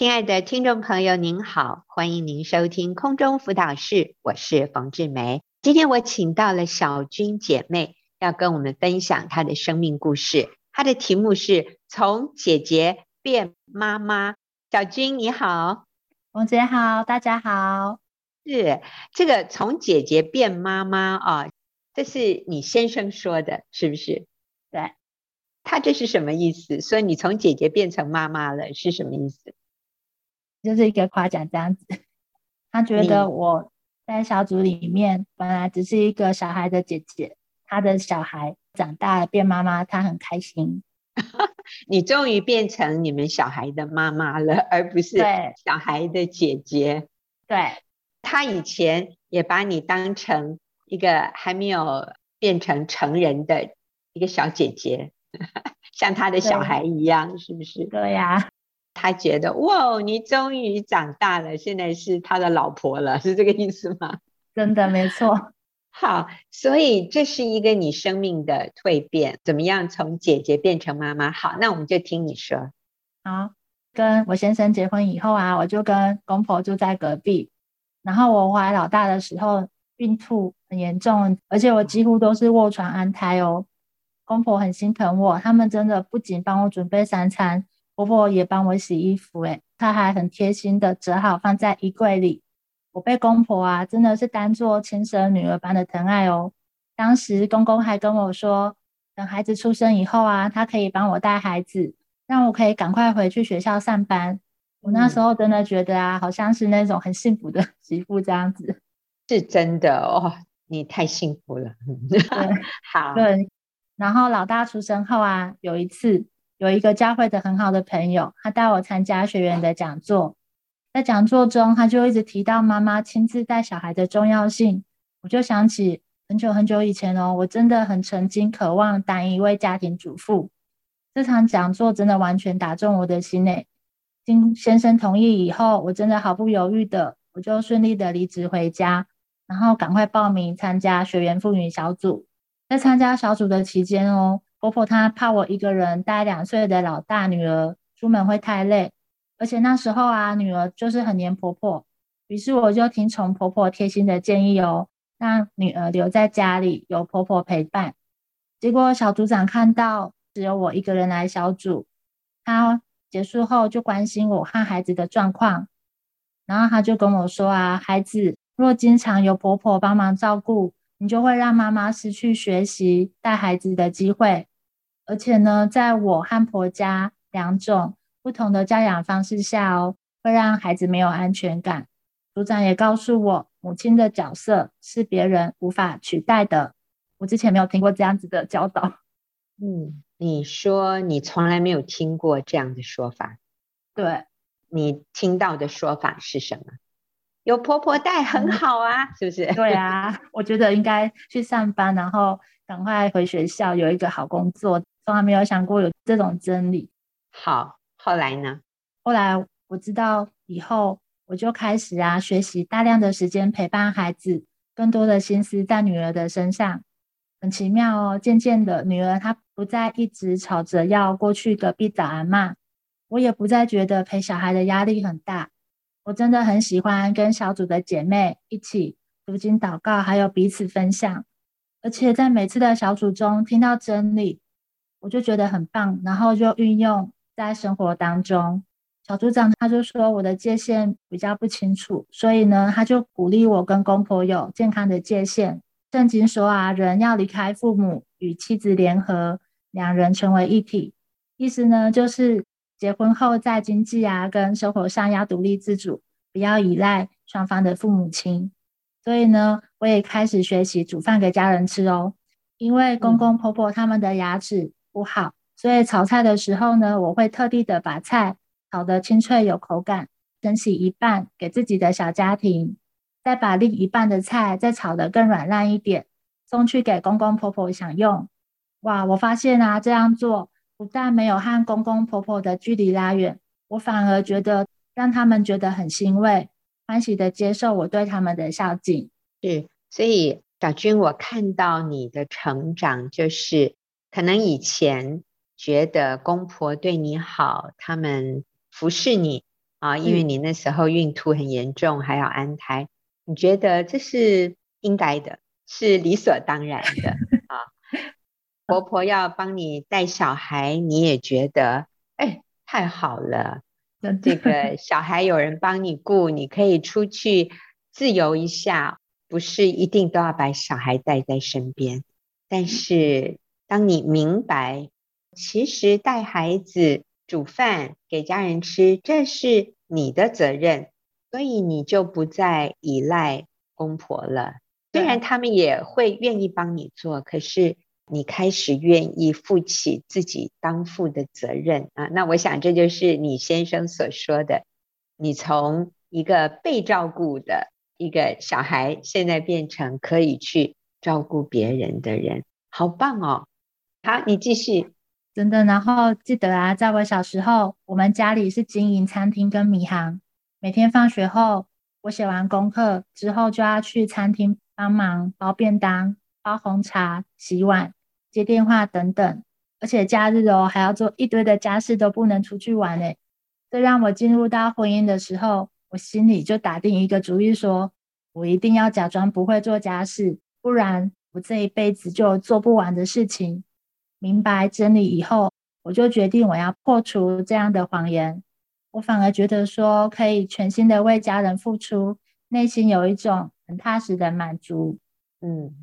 亲爱的听众朋友，您好，欢迎您收听空中辅导室，我是冯志梅。今天我请到了小军姐妹，要跟我们分享她的生命故事。她的题目是从姐姐变妈妈。小军你好，冯姐好，大家好。是这个从姐姐变妈妈啊，这是你先生说的，是不是？对。他这是什么意思？所以你从姐姐变成妈妈了，是什么意思？就是一个夸奖这样子。他觉得我在小组里面本来只是一个小孩的姐姐，他的小孩长大了变妈妈，他很开心。你终于变成你们小孩的妈妈了，而不是小孩的姐姐。对。他以前也把你当成一个还没有变成成人的一个小姐姐。像他的小孩一样，是不是？对呀，他觉得哇，你终于长大了，现在是他的老婆了，是这个意思吗？真的没错。好，所以这是一个你生命的蜕变，怎么样从姐姐变成妈妈？好，那我们就听你说。好，跟我先生结婚以后啊，我就跟公婆住在隔壁。然后我怀老大的时候，孕吐很严重，而且我几乎都是卧床安胎哦。公婆很心疼我，他们真的不仅帮我准备三餐，婆婆也帮我洗衣服，诶，她还很贴心的折好放在衣柜里。我被公婆啊，真的是当做亲生女儿般的疼爱哦。当时公公还跟我说，等孩子出生以后啊，他可以帮我带孩子，让我可以赶快回去学校上班。我那时候真的觉得啊，好像是那种很幸福的媳妇这样子。是真的哦，你太幸福了。对，好。对。然后老大出生后啊，有一次有一个教会的很好的朋友，他带我参加学员的讲座，在讲座中他就一直提到妈妈亲自带小孩的重要性，我就想起很久很久以前哦，我真的很曾经渴望当一位家庭主妇。这场讲座真的完全打中我的心诶，经先生同意以后，我真的毫不犹豫的，我就顺利的离职回家，然后赶快报名参加学员妇女小组。在参加小组的期间哦，婆婆她怕我一个人带两岁的老大女儿出门会太累，而且那时候啊，女儿就是很黏婆婆，于是我就听从婆婆贴心的建议哦，让女儿留在家里，有婆婆陪伴。结果小组长看到只有我一个人来小组，他结束后就关心我和孩子的状况，然后他就跟我说啊，孩子若经常有婆婆帮忙照顾。你就会让妈妈失去学习带孩子的机会，而且呢，在我和婆家两种不同的教养方式下哦，会让孩子没有安全感。组长也告诉我，母亲的角色是别人无法取代的。我之前没有听过这样子的教导。嗯，你说你从来没有听过这样的说法？对，你听到的说法是什么？有婆婆带很好啊，嗯、是不是？对啊，我觉得应该去上班，然后赶快回学校，有一个好工作。从来没有想过有这种真理。好，后来呢？后来我知道以后，我就开始啊，学习大量的时间陪伴孩子，更多的心思在女儿的身上。很奇妙哦，渐渐的，女儿她不再一直吵着要过去隔壁找阿妈，我也不再觉得陪小孩的压力很大。我真的很喜欢跟小组的姐妹一起读经祷告，还有彼此分享。而且在每次的小组中听到真理，我就觉得很棒，然后就运用在生活当中。小组长他就说我的界限比较不清楚，所以呢，他就鼓励我跟公婆有健康的界限。圣经说啊，人要离开父母，与妻子联合，两人成为一体。意思呢，就是。结婚后，在经济啊跟生活上要独立自主，不要依赖双方的父母亲。所以呢，我也开始学习煮饭给家人吃哦。因为公公婆婆他们的牙齿不好，所以炒菜的时候呢，我会特地的把菜炒得清脆有口感，盛起一半给自己的小家庭，再把另一半的菜再炒得更软烂一点，送去给公公婆婆享用。哇，我发现啊，这样做。不但没有和公公婆婆的距离拉远，我反而觉得让他们觉得很欣慰，欢喜的接受我对他们的孝敬。是，所以小军，我看到你的成长，就是可能以前觉得公婆对你好，他们服侍你，啊，因为你那时候孕吐很严重，还要安胎，你觉得这是应该的，是理所当然的 啊。婆婆要帮你带小孩，你也觉得哎，太好了，这个小孩有人帮你顾，你可以出去自由一下，不是一定都要把小孩带在身边。但是当你明白，其实带孩子、煮饭给家人吃，这是你的责任，所以你就不再依赖公婆了。虽然他们也会愿意帮你做，可是。你开始愿意负起自己当负的责任啊，那我想这就是你先生所说的，你从一个被照顾的一个小孩，现在变成可以去照顾别人的人，好棒哦！好，你继续。真的，然后记得啊，在我小时候，我们家里是经营餐厅跟米行，每天放学后，我写完功课之后就要去餐厅帮忙包便当、包红茶、洗碗。接电话等等，而且假日哦还要做一堆的家事，都不能出去玩诶。这让我进入到婚姻的时候，我心里就打定一个主意说，说我一定要假装不会做家事，不然我这一辈子就做不完的事情。明白真理以后，我就决定我要破除这样的谎言。我反而觉得说可以全心的为家人付出，内心有一种很踏实的满足。嗯，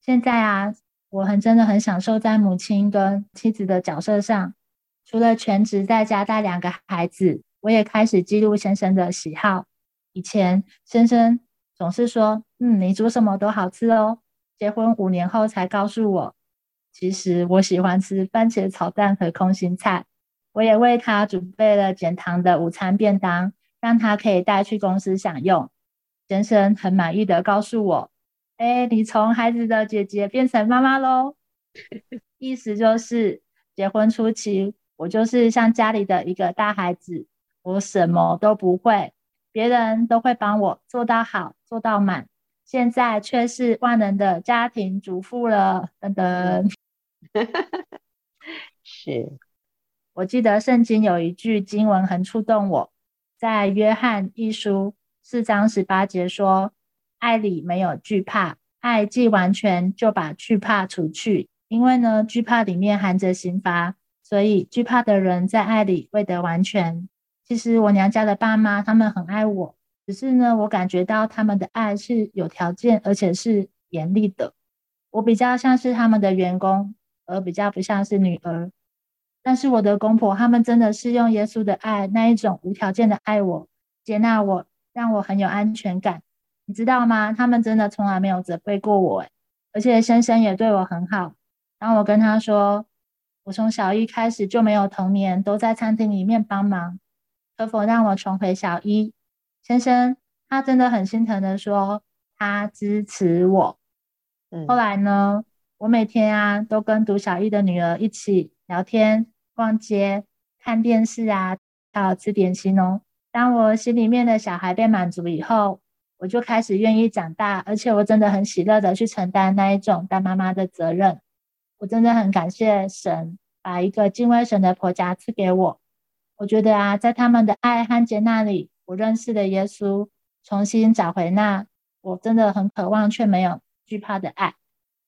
现在啊。我很真的很享受在母亲跟妻子的角色上，除了全职在家带两个孩子，我也开始记录先生的喜好。以前先生总是说：“嗯，你煮什么都好吃哦。”结婚五年后才告诉我，其实我喜欢吃番茄炒蛋和空心菜。我也为他准备了减糖的午餐便当，让他可以带去公司享用。先生很满意的告诉我。哎，你从孩子的姐姐变成妈妈喽？意思就是结婚初期，我就是像家里的一个大孩子，我什么都不会，别人都会帮我做到好，做到满。现在却是万能的家庭主妇了，等等。是，我记得圣经有一句经文很触动我，在约翰一书四章十八节说。爱里没有惧怕，爱既完全，就把惧怕除去。因为呢，惧怕里面含着刑罚，所以惧怕的人在爱里未得完全。其实我娘家的爸妈他们很爱我，只是呢，我感觉到他们的爱是有条件，而且是严厉的。我比较像是他们的员工，而比较不像是女儿。但是我的公婆他们真的是用耶稣的爱，那一种无条件的爱我，接纳我，让我很有安全感。你知道吗？他们真的从来没有责备过我，而且先生也对我很好。当我跟他说，我从小一开始就没有童年，都在餐厅里面帮忙，可否让我重回小一？先生他真的很心疼的说，他支持我。嗯。后来呢，我每天啊都跟读小一的女儿一起聊天、逛街、看电视啊，还有吃点心哦。当我心里面的小孩被满足以后，我就开始愿意长大，而且我真的很喜乐的去承担那一种当妈妈的责任。我真的很感谢神把一个敬畏神的婆家赐给我。我觉得啊，在他们的爱和接纳里，我认识了耶稣，重新找回那我真的很渴望却没有惧怕的爱。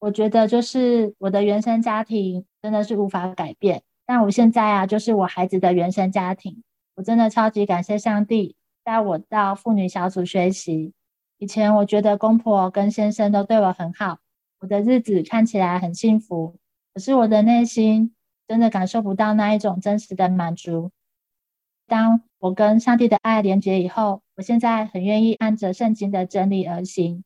我觉得就是我的原生家庭真的是无法改变，但我现在啊，就是我孩子的原生家庭。我真的超级感谢上帝带我到妇女小组学习。以前我觉得公婆跟先生都对我很好，我的日子看起来很幸福，可是我的内心真的感受不到那一种真实的满足。当我跟上帝的爱连结以后，我现在很愿意按着圣经的真理而行。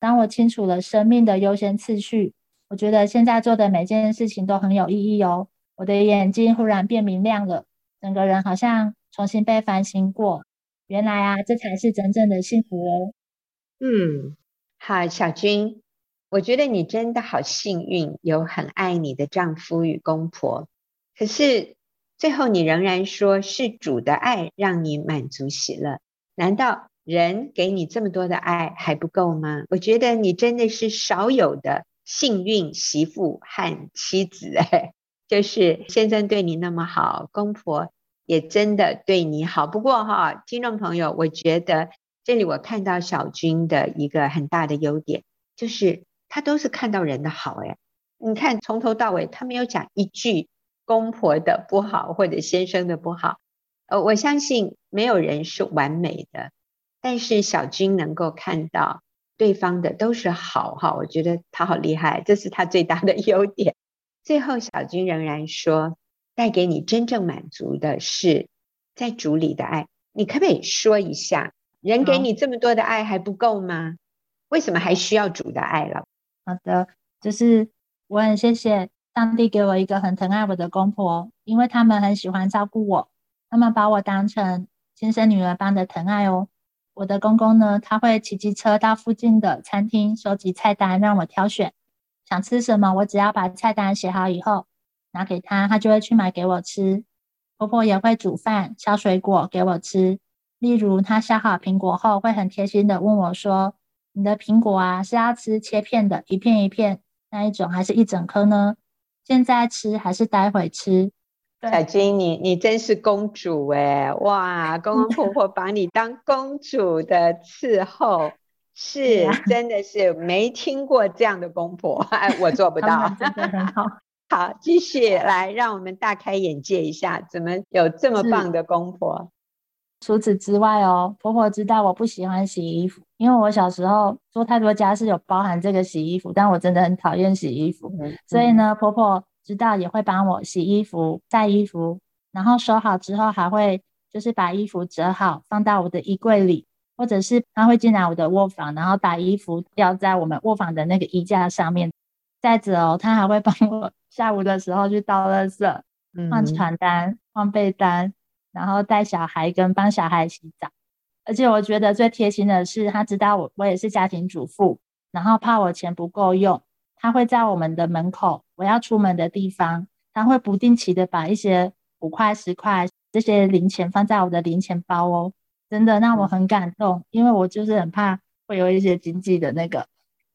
当我清楚了生命的优先次序，我觉得现在做的每件事情都很有意义哦。我的眼睛忽然变明亮了，整个人好像重新被反省过。原来啊，这才是真正的幸福哦。嗯，好，小君，我觉得你真的好幸运，有很爱你的丈夫与公婆。可是最后你仍然说是主的爱让你满足喜乐，难道人给你这么多的爱还不够吗？我觉得你真的是少有的幸运媳妇和妻子，哎，就是先生对你那么好，公婆也真的对你好。不过哈，听众朋友，我觉得这里我看到小军的一个很大的优点，就是他都是看到人的好。哎，你看从头到尾，他没有讲一句公婆的不好或者先生的不好。呃，我相信没有人是完美的，但是小军能够看到对方的都是好哈，我觉得他好厉害，这是他最大的优点。最后，小军仍然说，带给你真正满足的是在主里的爱。你可不可以说一下，人给你这么多的爱还不够吗？为什么还需要主的爱了？好的，就是我很谢谢上帝给我一个很疼爱我的公婆，因为他们很喜欢照顾我，他们把我当成亲生女儿般的疼爱哦。我的公公呢，他会骑机车到附近的餐厅收集菜单，让我挑选。想吃什么，我只要把菜单写好以后拿给他，他就会去买给我吃。婆婆也会煮饭、削水果给我吃。例如，她削好苹果后，会很贴心的问我说：“你的苹果啊，是要吃切片的，一片一片那一种，还是一整颗呢？现在吃还是待会吃？”小金，你你真是公主哎！哇，公公婆婆把你当公主的伺候。是，真的是没听过这样的公婆，我做不到。真的很好。好，继续来，让我们大开眼界一下，怎么有这么棒的公婆？除此之外哦，婆婆知道我不喜欢洗衣服，因为我小时候做太多家事，有包含这个洗衣服，但我真的很讨厌洗衣服，嗯、所以呢，婆婆知道也会帮我洗衣服、晒衣服，然后收好之后还会就是把衣服折好，放到我的衣柜里。或者是他会进来我的卧房，然后把衣服吊在我们卧房的那个衣架上面。再者哦，他还会帮我 下午的时候去倒垃圾、换床单、换被单，然后带小孩跟帮小孩洗澡。而且我觉得最贴心的是，他知道我我也是家庭主妇，然后怕我钱不够用，他会在我们的门口，我要出门的地方，他会不定期的把一些五块、十块这些零钱放在我的零钱包哦。真的让我很感动，因为我就是很怕会有一些经济的那个，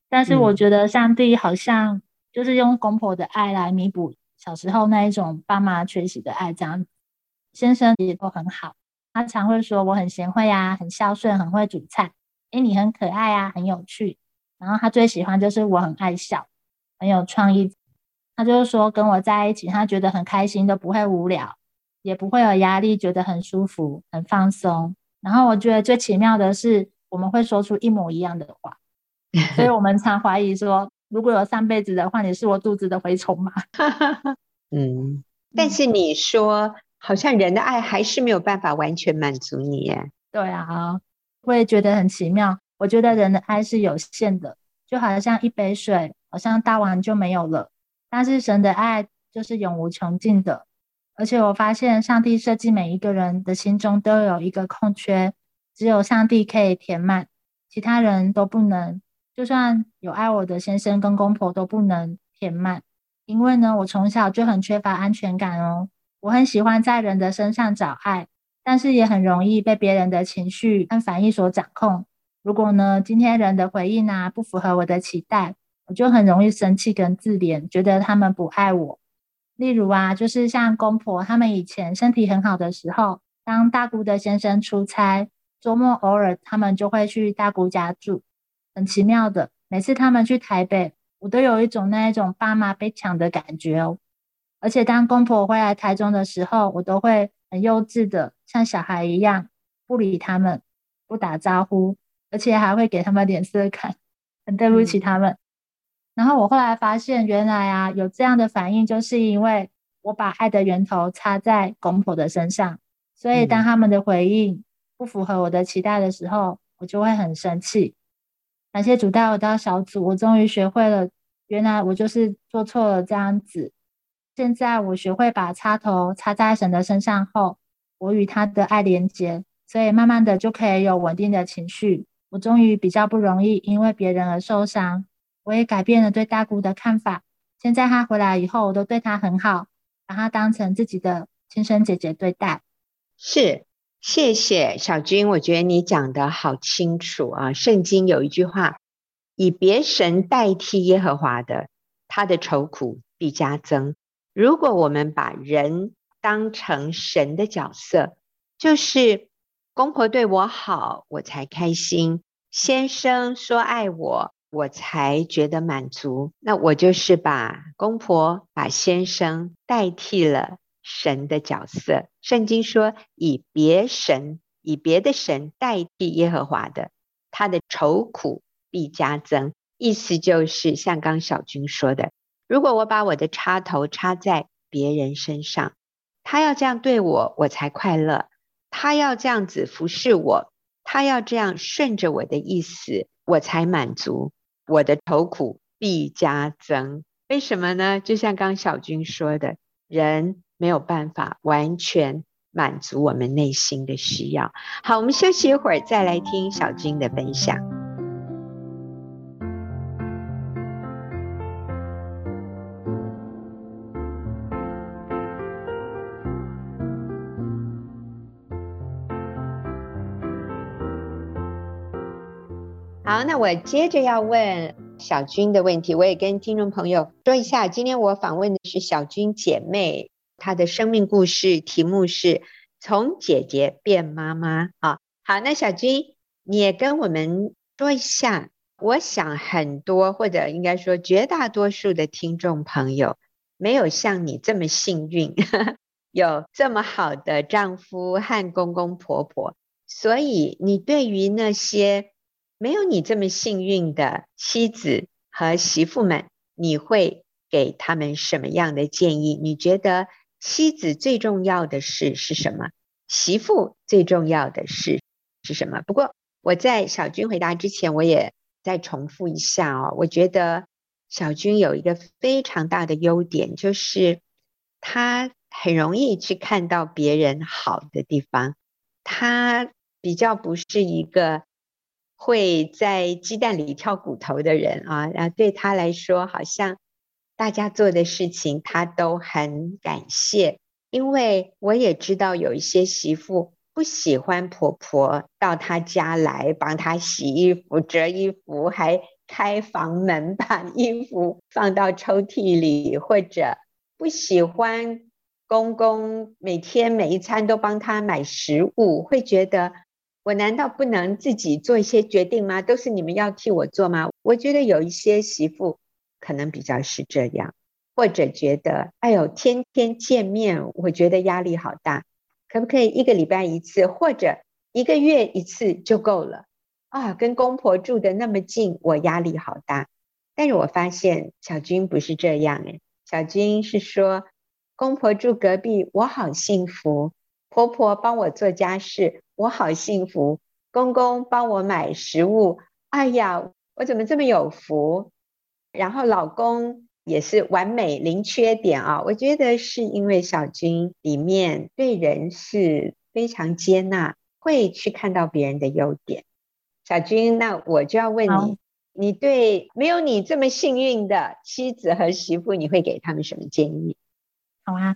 但是我觉得上帝好像就是用公婆的爱来弥补小时候那一种爸妈缺席的爱，这样。先生也都很好，他常会说我很贤惠啊，很孝顺，很会煮菜，诶，你很可爱啊，很有趣。然后他最喜欢就是我很爱笑，很有创意。他就是说跟我在一起，他觉得很开心，都不会无聊，也不会有压力，觉得很舒服，很放松。然后我觉得最奇妙的是，我们会说出一模一样的话，所以我们常怀疑说，如果有上辈子的话，你是我肚子的蛔虫吗？嗯，但是你说，好像人的爱还是没有办法完全满足你耶。对啊，会觉得很奇妙。我觉得人的爱是有限的，就好像一杯水，好像倒完就没有了。但是神的爱就是永无穷尽的。而且我发现，上帝设计每一个人的心中都有一个空缺，只有上帝可以填满，其他人都不能。就算有爱我的先生跟公婆都不能填满。因为呢，我从小就很缺乏安全感哦。我很喜欢在人的身上找爱，但是也很容易被别人的情绪和反应所掌控。如果呢，今天人的回应啊不符合我的期待，我就很容易生气跟自怜，觉得他们不爱我。例如啊，就是像公婆他们以前身体很好的时候，当大姑的先生出差，周末偶尔他们就会去大姑家住。很奇妙的，每次他们去台北，我都有一种那一种爸妈被抢的感觉哦。而且当公婆回来台中的时候，我都会很幼稚的像小孩一样不理他们，不打招呼，而且还会给他们脸色看，很对不起他们。嗯然后我后来发现，原来啊有这样的反应，就是因为我把爱的源头插在公婆的身上，所以当他们的回应不符合我的期待的时候，我就会很生气。感谢主带我到小组，我终于学会了，原来我就是做错了这样子。现在我学会把插头插在神的身上后，我与他的爱连接，所以慢慢的就可以有稳定的情绪。我终于比较不容易因为别人而受伤。我也改变了对大姑的看法。现在她回来以后，我都对她很好，把她当成自己的亲生姐姐对待。是，谢谢小君，我觉得你讲得好清楚啊。圣经有一句话：“以别神代替耶和华的，他的愁苦必加增。”如果我们把人当成神的角色，就是公婆对我好，我才开心；先生说爱我，我才觉得满足。那我就是把公婆、把先生代替了神的角色。圣经说，以别神、以别的神代替耶和华的，他的愁苦必加增。意思就是像刚小军说的，如果我把我的插头插在别人身上，他要这样对我，我才快乐；他要这样子服侍我，他要这样顺着我的意思，我才满足。我的愁苦必加增。为什么呢？就像刚小军说的，人没有办法完全满足我们内心的需要。好，我们休息一会儿，再来听小军的分享。那我接着要问小军的问题，我也跟听众朋友说一下，今天我访问的是小军姐妹，她的生命故事题目是从姐姐变妈妈啊。好，那小军你也跟我们说一下，我想很多或者应该说绝大多数的听众朋友没有像你这么幸运，呵 呵有这么好的丈夫和公公婆婆，所以你对于那些。没有你这么幸运的妻子和媳妇们，你会给他们什么样的建议？你觉得妻子最重要的事是什么？媳妇最重要的事是什么？不过我在小军回答之前，我也再重复一下哦。我觉得小军有一个非常大的优点，就是他很容易去看到别人好的地方，他比较不是一个。会在鸡蛋里挑骨头的人啊，然后对他来说，好像大家做的事情他都很感谢。因为我也知道有一些媳妇不喜欢婆婆到她家来帮她洗衣服、折衣服，还开房门 把衣服放到抽屉里，或者不喜欢公公每天每一餐都帮她买食物，会觉得。我难道不能自己做一些决定吗？都是你们要替我做吗？我觉得有一些媳妇可能比较是这样，或者觉得，哎呦，天天见面，我觉得压力好大，可不可以一个礼拜一次，或者一个月一次就够了？啊，跟公婆住的那么近，我压力好大。但是我发现小军不是这样诶，小军是说，公婆住隔壁，我好幸福。婆婆帮我做家事，我好幸福；公公帮我买食物，哎呀，我怎么这么有福？然后老公也是完美零缺点啊！我觉得是因为小军里面对人是非常接纳，会去看到别人的优点。小军，那我就要问你，你对没有你这么幸运的妻子和媳妇，你会给他们什么建议？好啊。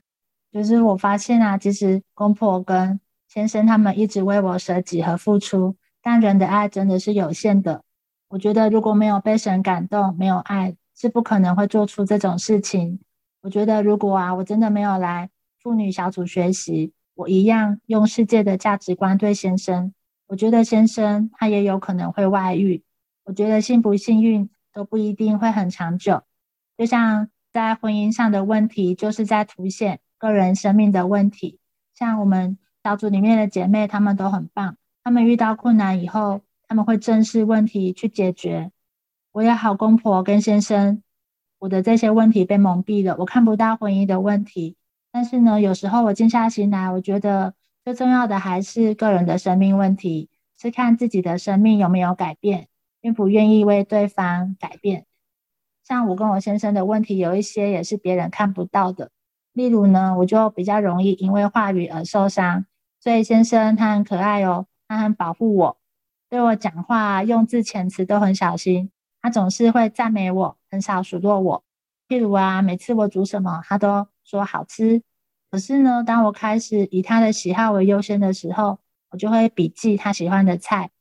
就是我发现啊，其实公婆跟先生他们一直为我舍己和付出，但人的爱真的是有限的。我觉得如果没有被神感动，没有爱，是不可能会做出这种事情。我觉得如果啊，我真的没有来妇女小组学习，我一样用世界的价值观对先生，我觉得先生他也有可能会外遇。我觉得幸不幸运都不一定会很长久。就像在婚姻上的问题，就是在凸显。个人生命的问题，像我们小组里面的姐妹，她们都很棒。她们遇到困难以后，她们会正视问题去解决。我有好公婆跟先生，我的这些问题被蒙蔽了，我看不到婚姻的问题。但是呢，有时候我静下心来，我觉得最重要的还是个人的生命问题，是看自己的生命有没有改变，愿不愿意为对方改变。像我跟我先生的问题，有一些也是别人看不到的。例如呢，我就比较容易因为话语而受伤，所以先生他很可爱哦，他很保护我，对我讲话用字遣词都很小心，他总是会赞美我，很少数落我。譬如啊，每次我煮什么，他都说好吃。可是呢，当我开始以他的喜好为优先的时候，我就会笔记他喜欢的菜，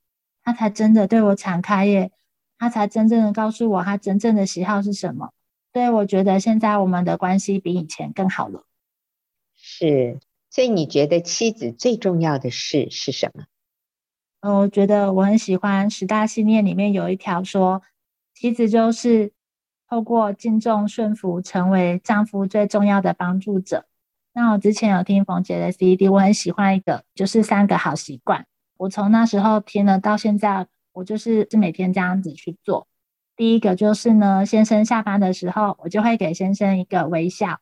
他才真的对我敞开耶，他才真正的告诉我他真正的喜好是什么。所以我觉得现在我们的关系比以前更好了。是，所以你觉得妻子最重要的事是什么？呃，我觉得我很喜欢十大信念里面有一条说，妻子就是透过敬重顺服，成为丈夫最重要的帮助者。那我之前有听冯姐的 CD，我很喜欢一个，就是三个好习惯。我从那时候听了到现在，我就是是每天这样子去做。第一个就是呢，先生下班的时候，我就会给先生一个微笑。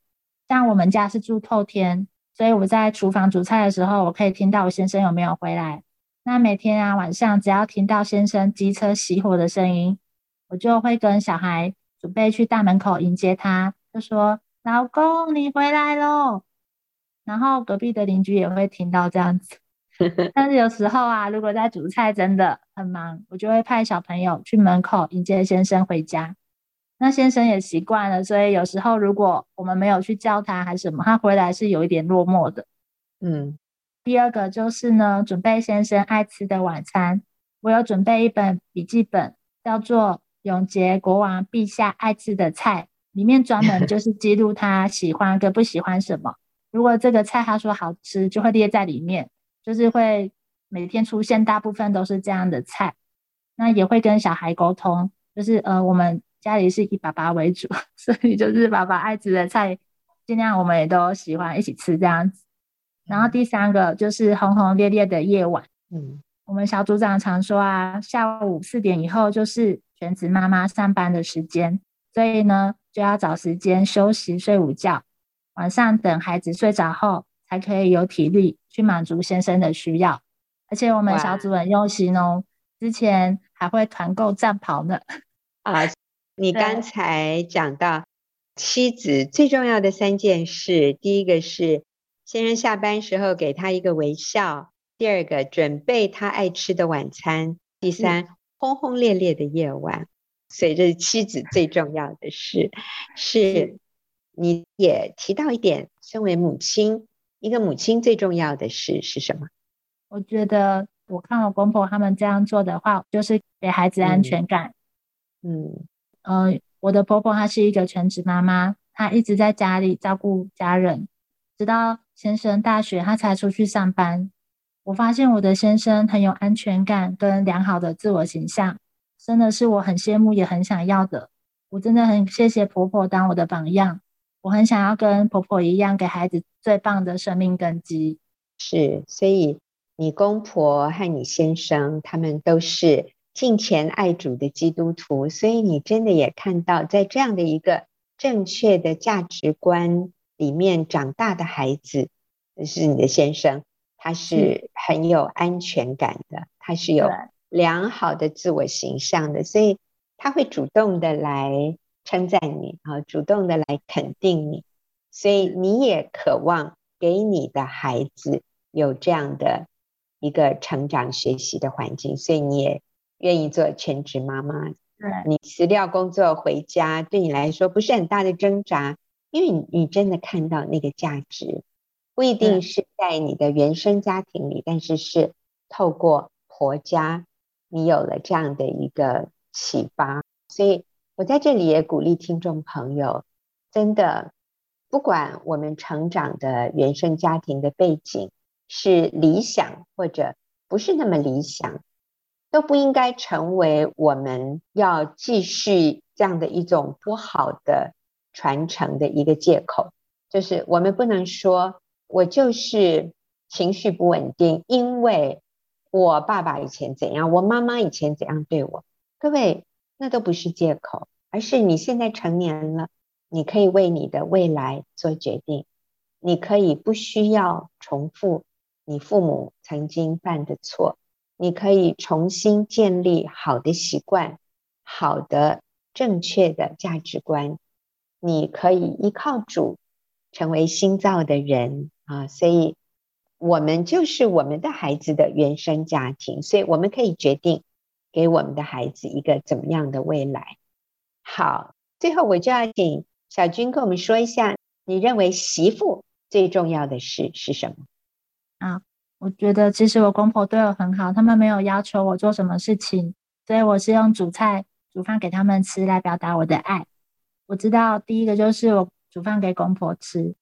像我们家是住透天，所以我在厨房煮菜的时候，我可以听到我先生有没有回来。那每天啊晚上，只要听到先生机车熄火的声音，我就会跟小孩准备去大门口迎接他，就说：“老公，你回来喽。”然后隔壁的邻居也会听到这样子。但是有时候啊，如果在煮菜真的很忙，我就会派小朋友去门口迎接先生回家。那先生也习惯了，所以有时候如果我们没有去叫他还是什么，他回来是有一点落寞的。嗯，第二个就是呢，准备先生爱吃的晚餐。我有准备一本笔记本，叫做《永杰国王陛下爱吃的菜》，里面专门就是记录他喜欢跟不喜欢什么。如果这个菜他说好吃，就会列在里面。就是会每天出现，大部分都是这样的菜。那也会跟小孩沟通，就是呃，我们家里是以爸爸为主，所以就是爸爸爱吃的菜，尽量我们也都喜欢一起吃这样子。然后第三个就是轰轰烈烈的夜晚。嗯，我们小组长常说啊，下午四点以后就是全职妈妈上班的时间，所以呢就要找时间休息睡午觉，晚上等孩子睡着后，才可以有体力去满足先生的需要，而且我们小组很用心哦，之前还会团购战袍呢。啊，你刚才讲到妻子最重要的三件事，第一个是先生下班时候给他一个微笑，第二个准备他爱吃的晚餐，第三轰轰烈烈的夜晚。所以这是妻子最重要的事。是，你也提到一点，身为母亲。一个母亲最重要的事是什么？我觉得我看我公婆他们这样做的话，就是给孩子安全感。嗯嗯、呃，我的婆婆她是一个全职妈妈，她一直在家里照顾家人，直到先生大学她才出去上班。我发现我的先生很有安全感跟良好的自我形象，真的是我很羡慕也很想要的。我真的很谢谢婆婆当我的榜样。我很想要跟婆婆一样，给孩子最棒的生命根基。是，所以你公婆和你先生他们都是敬虔爱主的基督徒，所以你真的也看到，在这样的一个正确的价值观里面长大的孩子，是你的先生，他是很有安全感的，他是有良好的自我形象的，所以他会主动的来。称赞你啊，主动的来肯定你，所以你也渴望给你的孩子有这样的一个成长学习的环境，所以你也愿意做全职妈妈。对，你辞掉工作回家，对你来说不是很大的挣扎，因为你你真的看到那个价值，不一定是在你的原生家庭里，但是是透过婆家，你有了这样的一个启发，所以。我在这里也鼓励听众朋友，真的，不管我们成长的原生家庭的背景是理想或者不是那么理想，都不应该成为我们要继续这样的一种不好的传承的一个借口。就是我们不能说我就是情绪不稳定，因为我爸爸以前怎样，我妈妈以前怎样对我，各位。那都不是借口，而是你现在成年了，你可以为你的未来做决定，你可以不需要重复你父母曾经犯的错，你可以重新建立好的习惯、好的正确的价值观，你可以依靠主成为新造的人啊！所以，我们就是我们的孩子的原生家庭，所以我们可以决定。给我们的孩子一个怎么样的未来？好，最后我就要请小君跟我们说一下，你认为媳妇最重要的事是什么？啊，我觉得其实我公婆对我很好，他们没有要求我做什么事情，所以我是用煮菜、煮饭给他们吃来表达我的爱。我知道第一个就是我煮饭给公婆吃，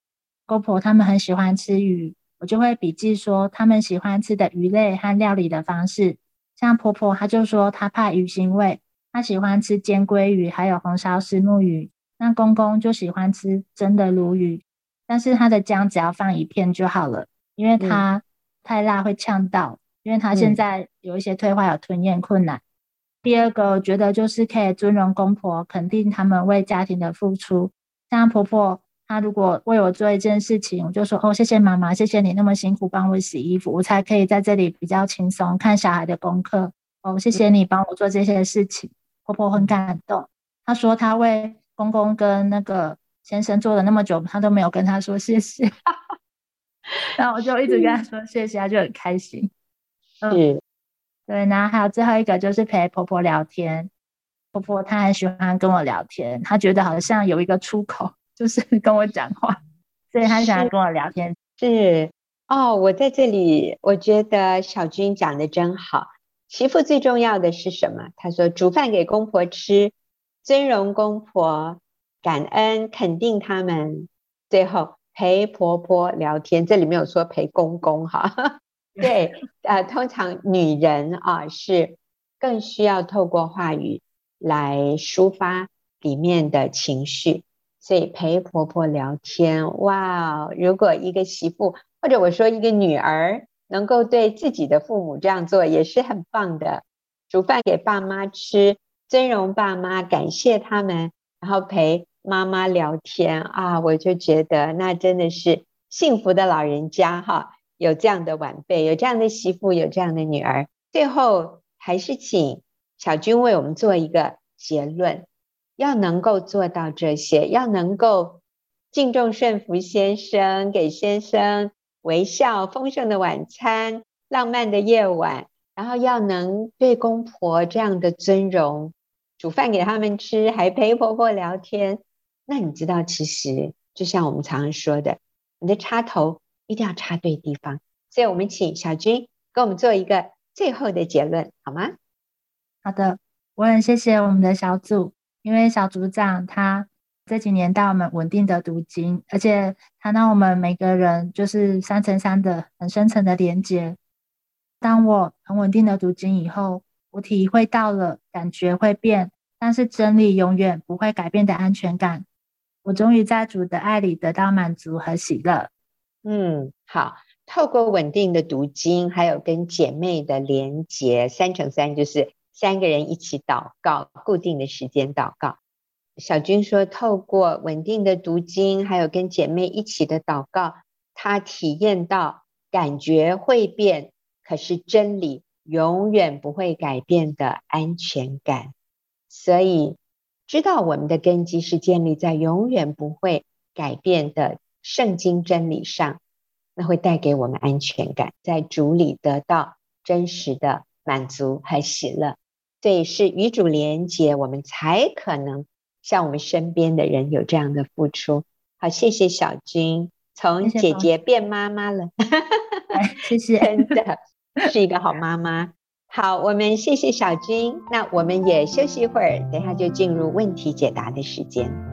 公婆他们很喜欢吃鱼，我就会笔记说他们喜欢吃的鱼类和料理的方式。像婆婆，她就说她怕鱼腥味，她喜欢吃煎鲑鱼，还有红烧石目鱼。那公公就喜欢吃蒸的鲈鱼，但是他的姜只要放一片就好了，因为他太辣会呛到，因为他现在有一些退化，有吞咽困难。第二个，我觉得就是可以尊荣公婆，肯定他们为家庭的付出。像婆婆，她如果为我做一件事情，我就说：“哦，谢谢妈妈，谢谢你那么辛苦帮我洗衣服，我才可以在这里比较轻松看小孩的功课。”哦，谢谢你帮我做这些事情，婆婆很感动。她说她为公公跟那个先生做了那么久，她都没有跟他说谢谢。然后我就一直跟他说谢谢，他就很开心。嗯。对，然后还有最后一个就是陪婆婆聊天。婆婆她很喜欢跟我聊天，她觉得好像有一个出口，就是 跟我讲话，所以他想要跟我聊天。是，是哦，我在这里，我觉得小军讲的真好。媳妇最重要的是什么？他说煮饭给公婆吃，尊荣公婆，感恩肯定他们，最后陪婆婆聊天。这里没有说陪公公哈。对，呃，通常女人啊是更需要透过话语来抒发里面的情绪，所以陪婆婆聊天，哇，如果一个媳妇或者我说一个女儿能够对自己的父母这样做，也是很棒的。煮饭给爸妈吃，尊荣爸妈，感谢他们，然后陪妈妈聊天啊，我就觉得那真的是幸福的老人家哈。有这样的晚辈，有这样的媳妇，有这样的女儿。最后还是请小军为我们做一个结论：要能够做到这些，要能够敬重顺服先生，给先生微笑、丰盛的晚餐、浪漫的夜晚，然后要能对公婆这样的尊荣，煮饭给他们吃，还陪婆婆聊天。那你知道，其实就像我们常常说的，你的插头。一定要插对地方，所以我们请小军给我们做一个最后的结论，好吗？好的，我很谢谢我们的小组，因为小组长他这几年带我们稳定的读经，而且他让我们每个人就是三乘三的很深层的连接。当我很稳定的读经以后，我体会到了感觉会变，但是真理永远不会改变的安全感。我终于在主的爱里得到满足和喜乐。嗯，好。透过稳定的读经，还有跟姐妹的连结，三乘三就是三个人一起祷告，固定的时间祷告。小军说，透过稳定的读经，还有跟姐妹一起的祷告，他体验到感觉会变，可是真理永远不会改变的安全感。所以，知道我们的根基是建立在永远不会改变的。圣经真理上，那会带给我们安全感，在主里得到真实的满足和喜乐。所以是与主连结，我们才可能像我们身边的人有这样的付出。好，谢谢小军，从姐姐变妈妈了，谢谢，真的是一个好妈妈。好，我们谢谢小军，那我们也休息一会儿，等下就进入问题解答的时间。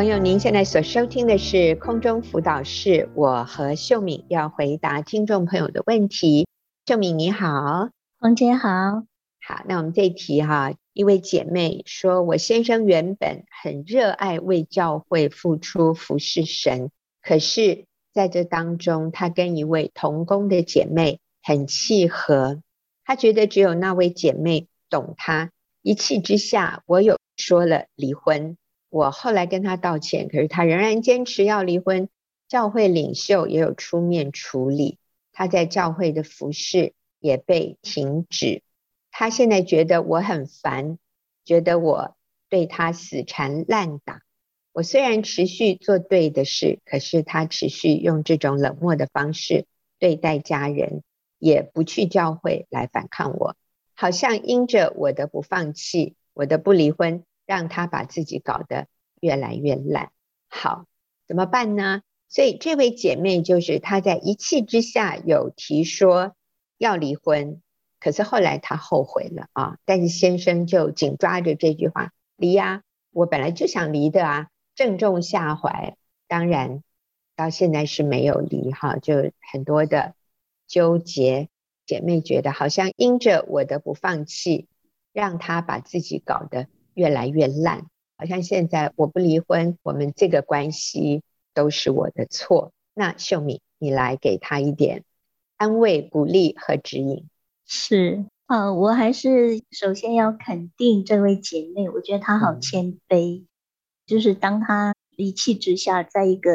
朋友，您现在所收听的是空中辅导室，我和秀敏要回答听众朋友的问题。秀敏你好，黄姐好，好，那我们这一题哈，一位姐妹说，我先生原本很热爱为教会付出服侍神，可是在这当中，他跟一位同工的姐妹很契合，他觉得只有那位姐妹懂他，一气之下，我有说了离婚。我后来跟他道歉，可是他仍然坚持要离婚。教会领袖也有出面处理，他在教会的服事也被停止。他现在觉得我很烦，觉得我对他死缠烂打。我虽然持续做对的事，可是他持续用这种冷漠的方式对待家人，也不去教会来反抗我，好像因着我的不放弃，我的不离婚。让他把自己搞得越来越烂。好，怎么办呢？所以这位姐妹就是她在一气之下有提说要离婚，可是后来她后悔了啊。但是先生就紧抓着这句话离呀，我本来就想离的啊，正中下怀。当然到现在是没有离哈，就很多的纠结。姐妹觉得好像因着我的不放弃，让她把自己搞得越来越烂。好像现在我不离婚，我们这个关系都是我的错。那秀敏，你来给他一点安慰、鼓励和指引。是，呃，我还是首先要肯定这位姐妹，我觉得她好谦卑。嗯、就是当她一气之下，在一个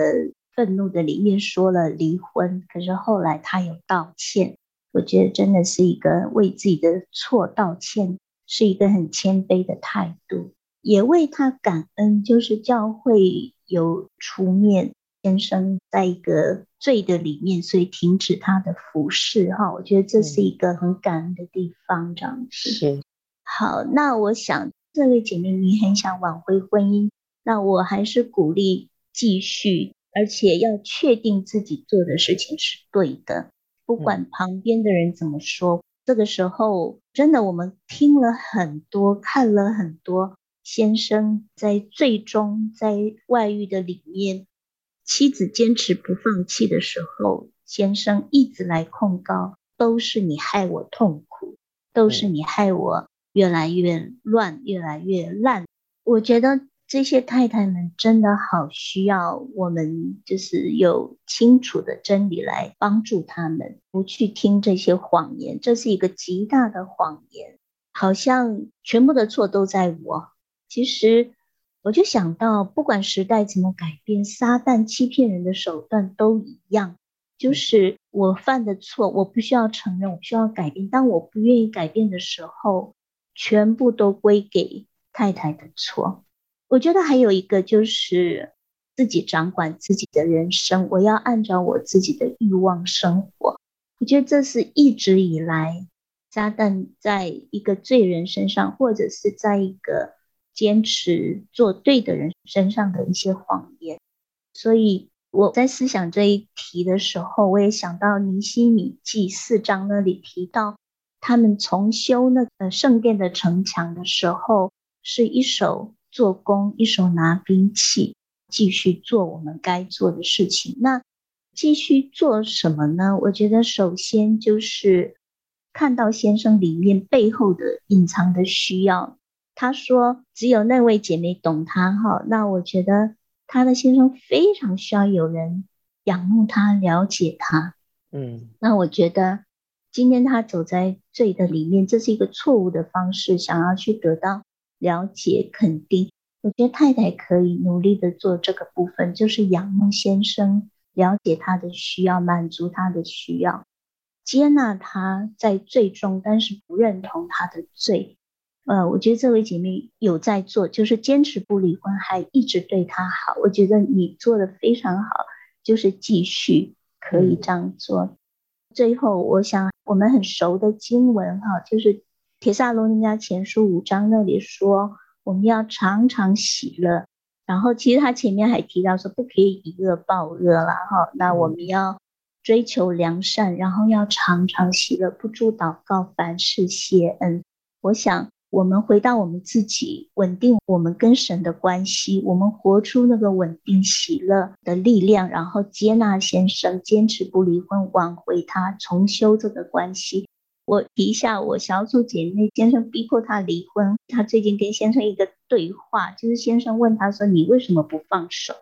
愤怒的里面说了离婚，可是后来她有道歉。我觉得真的是一个为自己的错道歉，是一个很谦卑的态度。也为他感恩，就是教会有出面，先生在一个罪的里面，所以停止他的服侍哈。我觉得这是一个很感恩的地方，这样子。是。好，那我想这位姐妹你很想挽回婚姻，那我还是鼓励继续，而且要确定自己做的事情是对的，不管旁边的人怎么说。嗯、这个时候，真的我们听了很多，看了很多。先生在最终在外遇的里面，妻子坚持不放弃的时候，先生一直来控告，都是你害我痛苦，都是你害我越来越乱，越来越烂。我觉得这些太太们真的好需要我们，就是有清楚的真理来帮助他们，不去听这些谎言。这是一个极大的谎言，好像全部的错都在我。其实，我就想到，不管时代怎么改变，撒旦欺骗人的手段都一样。就是我犯的错，我不需要承认，我需要改变。当我不愿意改变的时候，全部都归给太太的错。我觉得还有一个就是自己掌管自己的人生，我要按照我自己的欲望生活。我觉得这是一直以来撒旦在一个罪人身上，或者是在一个。坚持做对的人身上的一些谎言，所以我在思想这一题的时候，我也想到尼希米记四章那里提到，他们重修那个圣殿的城墙的时候，是一首做工，一手拿兵器，继续做我们该做的事情。那继续做什么呢？我觉得首先就是看到先生里面背后的隐藏的需要。他说：“只有那位姐妹懂他哈，那我觉得他的先生非常需要有人仰慕他、了解他。嗯，那我觉得今天他走在罪的里面，这是一个错误的方式，想要去得到了解、肯定。我觉得太太可以努力的做这个部分，就是仰慕先生，了解他的需要，满足他的需要，接纳他在罪中，但是不认同他的罪。”呃，我觉得这位姐妹有在做，就是坚持不离婚，还一直对他好。我觉得你做的非常好，就是继续可以这样做。嗯、最后，我想我们很熟的经文哈，就是《帖萨罗尼迦前书》五章那里说，我们要常常喜乐。然后，其实他前面还提到说，不可以以恶报恶啦哈。那我们要追求良善，然后要常常喜乐，不住祷告，凡事谢恩。我想。我们回到我们自己，稳定我们跟神的关系，我们活出那个稳定喜乐的力量，然后接纳先生，坚持不离婚，挽回他，重修这个关系。我提一下，我小组姐妹先生逼迫她离婚，她最近跟先生一个对话，就是先生问她说：“你为什么不放手？”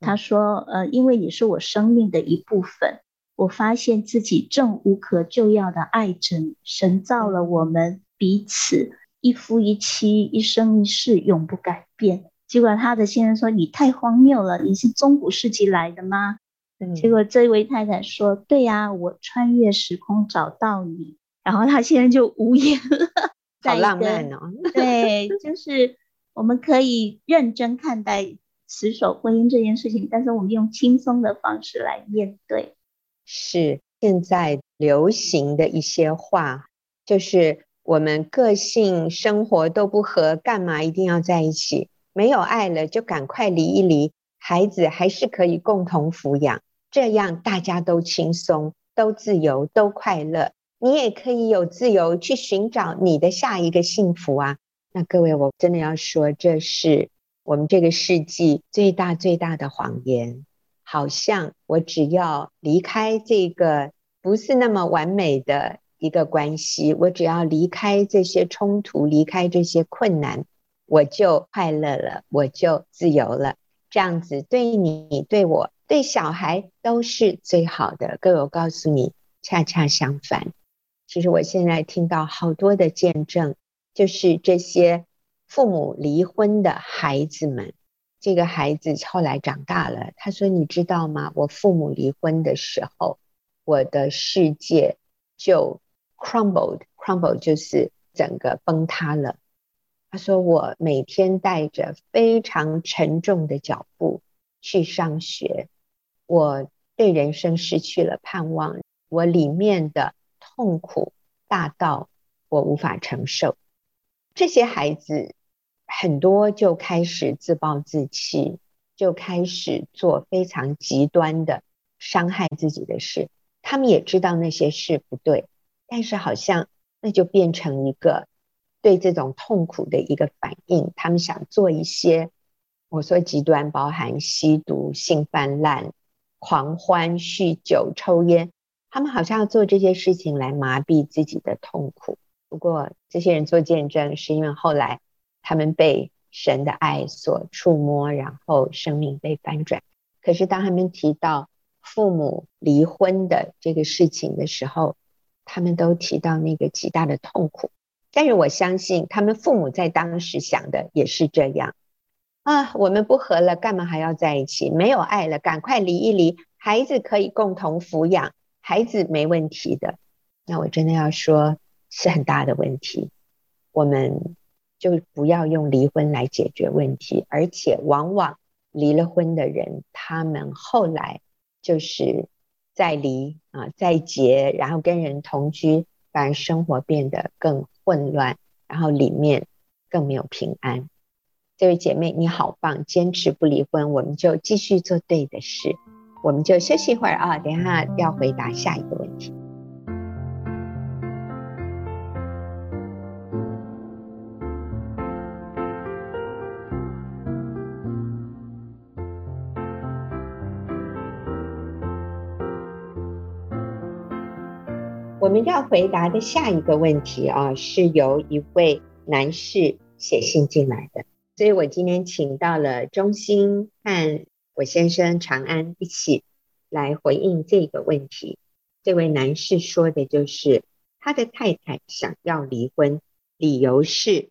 她说：“呃，因为你是我生命的一部分，我发现自己正无可救药的爱着你，神造了我们彼此。”一夫一妻，一生一世，永不改变。结果她的先生说：“你太荒谬了，你是中古世纪来的吗？”嗯、结果这位太太说：“对呀、啊，我穿越时空找到你。”然后他现在就无言了。好浪漫哦！对，就是我们可以认真看待死守婚姻这件事情，但是我们用轻松的方式来面对。是现在流行的一些话，就是。我们个性、生活都不合，干嘛一定要在一起？没有爱了，就赶快离一离。孩子还是可以共同抚养，这样大家都轻松、都自由、都快乐。你也可以有自由去寻找你的下一个幸福啊！那各位，我真的要说，这是我们这个世纪最大最大的谎言。好像我只要离开这个不是那么完美的一个关系，我只要离开这些冲突，离开这些困难，我就快乐了，我就自由了。这样子对你、对我、对小孩都是最好的。各位，我告诉你，恰恰相反。其实我现在听到好多的见证，就是这些父母离婚的孩子们。这个孩子后来长大了，他说：“你知道吗？我父母离婚的时候，我的世界就 crumbled，crumbled 就是整个崩塌了。”他说：“我每天带着非常沉重的脚步去上学，我对人生失去了盼望，我里面的痛苦大到我无法承受。”这些孩子。很多就开始自暴自弃，就开始做非常极端的伤害自己的事。他们也知道那些事不对，但是好像那就变成一个对这种痛苦的一个反应。他们想做一些，我说极端，包含吸毒、性泛滥、狂欢、酗酒、抽烟。他们好像要做这些事情来麻痹自己的痛苦。不过这些人做见证，是因为后来。他们被神的爱所触摸，然后生命被翻转。可是当他们提到父母离婚的这个事情的时候，他们都提到那个极大的痛苦。但是我相信，他们父母在当时想的也是这样啊，我们不和了，干嘛还要在一起？没有爱了，赶快离一离，孩子可以共同抚养，孩子没问题的。那我真的要说，是很大的问题。我们。就不要用离婚来解决问题，而且往往离了婚的人，他们后来就是再离啊，再结，然后跟人同居，反而生活变得更混乱，然后里面更没有平安。这位姐妹，你好棒，坚持不离婚，我们就继续做对的事，我们就休息一会儿啊，等一下要回答下一个问题。我们要回答的下一个问题啊，是由一位男士写信进来的，所以我今天请到了中心和我先生长安一起来回应这个问题。这位男士说的就是他的太太想要离婚，理由是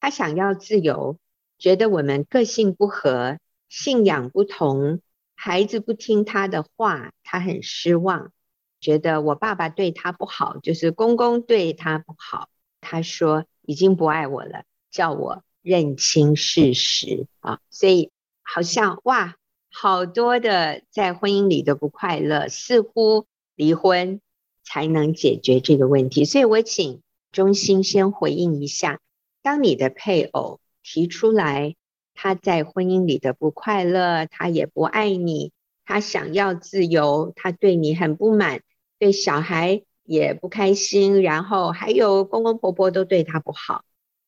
他想要自由，觉得我们个性不合，信仰不同，孩子不听他的话，他很失望。觉得我爸爸对他不好，就是公公对他不好。他说已经不爱我了，叫我认清事实啊。所以好像哇，好多的在婚姻里的不快乐，似乎离婚才能解决这个问题。所以我请中心先回应一下：当你的配偶提出来他在婚姻里的不快乐，他也不爱你，他想要自由，他对你很不满。对小孩也不开心，然后还有公公婆婆都对他不好，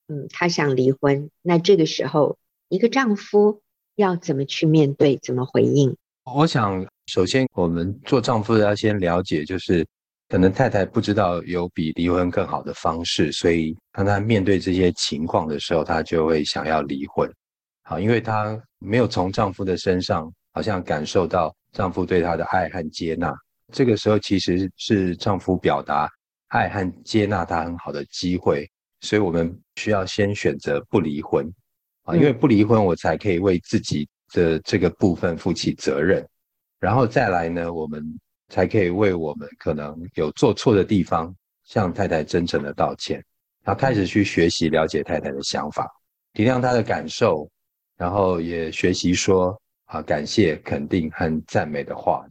嗯，他想离婚。那这个时候，一个丈夫要怎么去面对，怎么回应？我想，首先我们做丈夫的要先了解，就是可能太太不知道有比离婚更好的方式，所以当她面对这些情况的时候，她就会想要离婚。好，因为她没有从丈夫的身上好像感受到丈夫对她的爱和接纳。这个时候其实是丈夫表达爱和接纳她很好的机会，所以我们需要先选择不离婚啊，因为不离婚，我才可以为自己的这个部分负起责任，然后再来呢，我们才可以为我们可能有做错的地方向太太真诚的道歉，然后开始去学习了解太太的想法，体谅她的感受，然后也学习说啊感谢、肯定和赞美的话，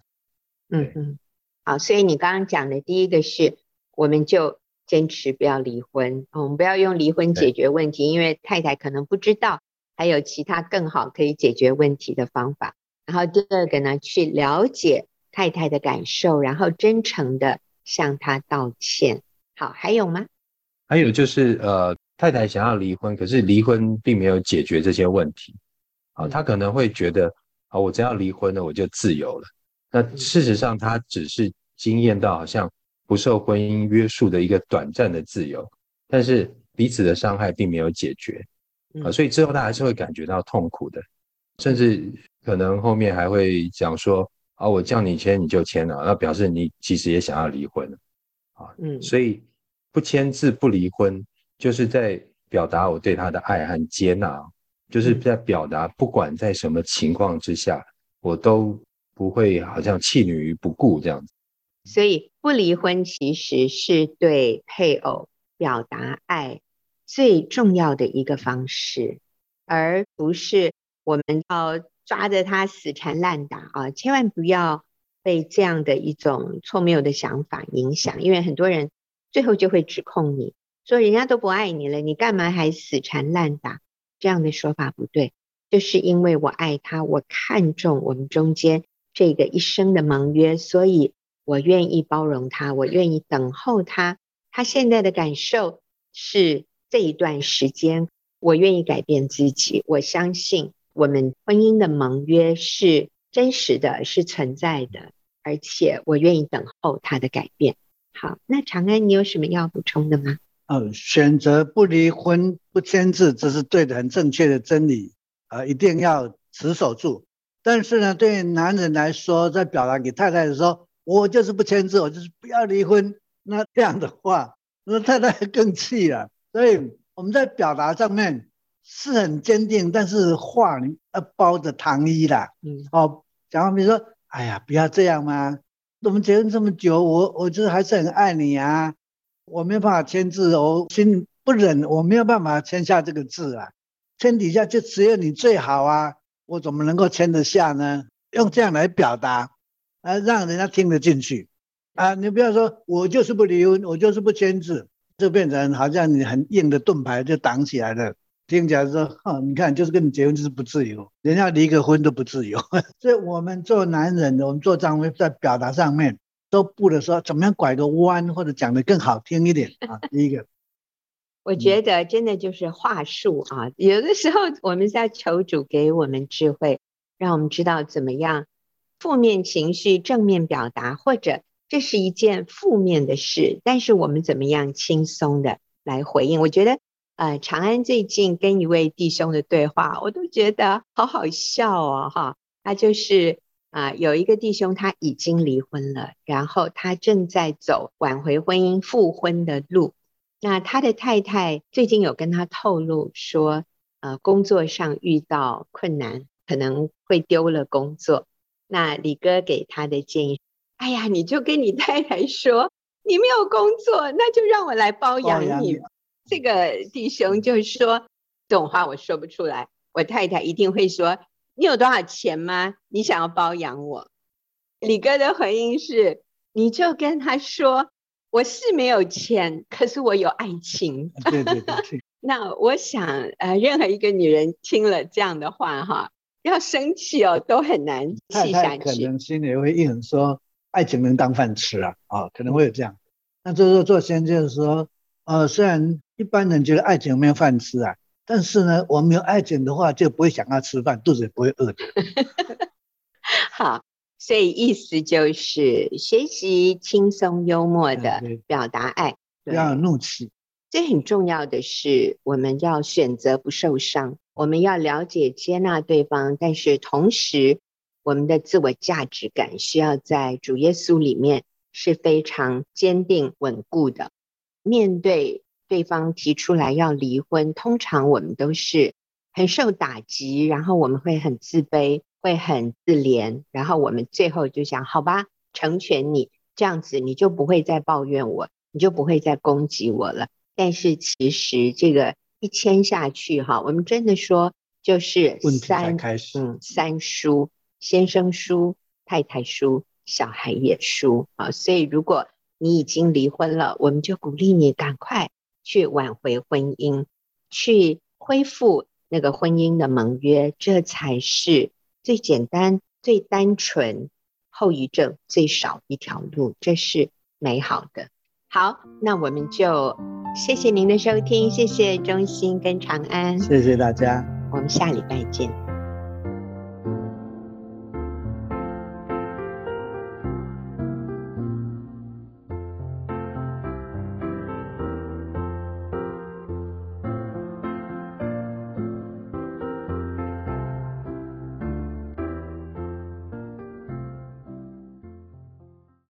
嗯嗯。好，所以你刚刚讲的第一个是，我们就坚持不要离婚，我们不要用离婚解决问题，因为太太可能不知道还有其他更好可以解决问题的方法。然后第二个呢，去了解太太的感受，然后真诚的向她道歉。好，还有吗？还有就是，呃，太太想要离婚，可是离婚并没有解决这些问题。啊，她可能会觉得，啊，我只要离婚了，我就自由了。那事实上，她只是经验到好像不受婚姻约束的一个短暂的自由，但是彼此的伤害并没有解决。啊，所以之后他还是会感觉到痛苦的，甚至可能后面还会讲说，啊，我叫你签你就签了，那表示你其实也想要离婚。啊，嗯，所以不签字不离婚，就是在表达我对他的爱和接纳，就是在表达不管在什么情况之下，我都不会好像弃女于不顾这样子。所以不离婚其实是对配偶表达爱最重要的一个方式，而不是我们要抓着他死缠烂打啊！千万不要被这样的一种错谬的想法影响，因为很多人最后就会指控你说人家都不爱你了，你干嘛还死缠烂打？这样的说法不对，就是因为我爱他，我看重我们中间这个一生的盟约，所以我愿意包容他，我愿意等候他。他现在的感受是。这一段时间，我愿意改变自己。我相信我们婚姻的盟约是真实的，是存在的，而且我愿意等候他的改变。好，那长安，你有什么要补充的吗？呃，选择不离婚、不签字，这是对的，很正确的真理，呃，一定要持守住。但是呢，对男人来说，在表达给太太的时候，我就是不签字，我就是不要离婚。那这样的话，那太太更气了。所以我们在表达上面是很坚定，但是话你要包着糖衣啦。嗯，哦，讲话比如说，哎呀，不要这样嘛，我们结婚这么久，我我就是还是很爱你啊，我没有办法签字，我心不忍，我没有办法签下这个字啊，天底下就只有你最好啊，我怎么能够签得下呢？用这样来表达，啊，让人家听得进去啊，你不要说我就是不离婚，我就是不签字。就变成好像你很硬的盾牌就挡起来了，听起来说，哈，你看就是跟你结婚就是不自由，人家离个婚都不自由。所以我们做男人的，我们做丈夫在表达上面都不能说怎么样拐个弯或者讲得更好听一点啊。第一个，我觉得真的就是话术啊，有的时候我们在求主给我们智慧，让我们知道怎么样负面情绪正面表达或者。这是一件负面的事，但是我们怎么样轻松的来回应？我觉得，呃，长安最近跟一位弟兄的对话，我都觉得好好笑哦，哈。他就是啊、有一个弟兄他已经离婚了，然后他正在走挽回婚姻、复婚的路。那他的太太最近有跟他透露说，呃，工作上遇到困难，可能会丢了工作。那李哥给他的建议。哎呀，你就跟你太太说，你没有工作，那就让我来包养你。这个弟兄就说这种话，我说不出来。我太太一定会说，你有多少钱吗？你想要包养我？李哥的回应是，你就跟他说，我是没有钱，可是我有爱情。对对对。那我想，呃，任何一个女人听了这样的话，哈，要生气哦，都很难气下去。太太可能心里会硬说。爱情能当饭吃啊，啊、哦，可能会有这样。那这时候做先生的时候，呃，虽然一般人觉得爱情没有饭吃啊，但是呢，我没有爱情的话，就不会想要吃饭，肚子也不会饿的。好，所以意思就是学习轻松幽默的表达爱，不要有怒气。最很重要的是，我们要选择不受伤，我们要了解接纳对方，但是同时。我们的自我价值感需要在主耶稣里面是非常坚定稳固的。面对对方提出来要离婚，通常我们都是很受打击，然后我们会很自卑，会很自怜，然后我们最后就想：好吧，成全你，这样子你就不会再抱怨我，你就不会再攻击我了。但是其实这个一签下去，哈，我们真的说就是三嗯，三输。先生输，太太输，小孩也输啊！所以，如果你已经离婚了，我们就鼓励你赶快去挽回婚姻，去恢复那个婚姻的盟约，这才是最简单、最单纯，后遗症最少一条路，这是美好的。好，那我们就谢谢您的收听，谢谢中心跟长安，谢谢大家，我们下礼拜见。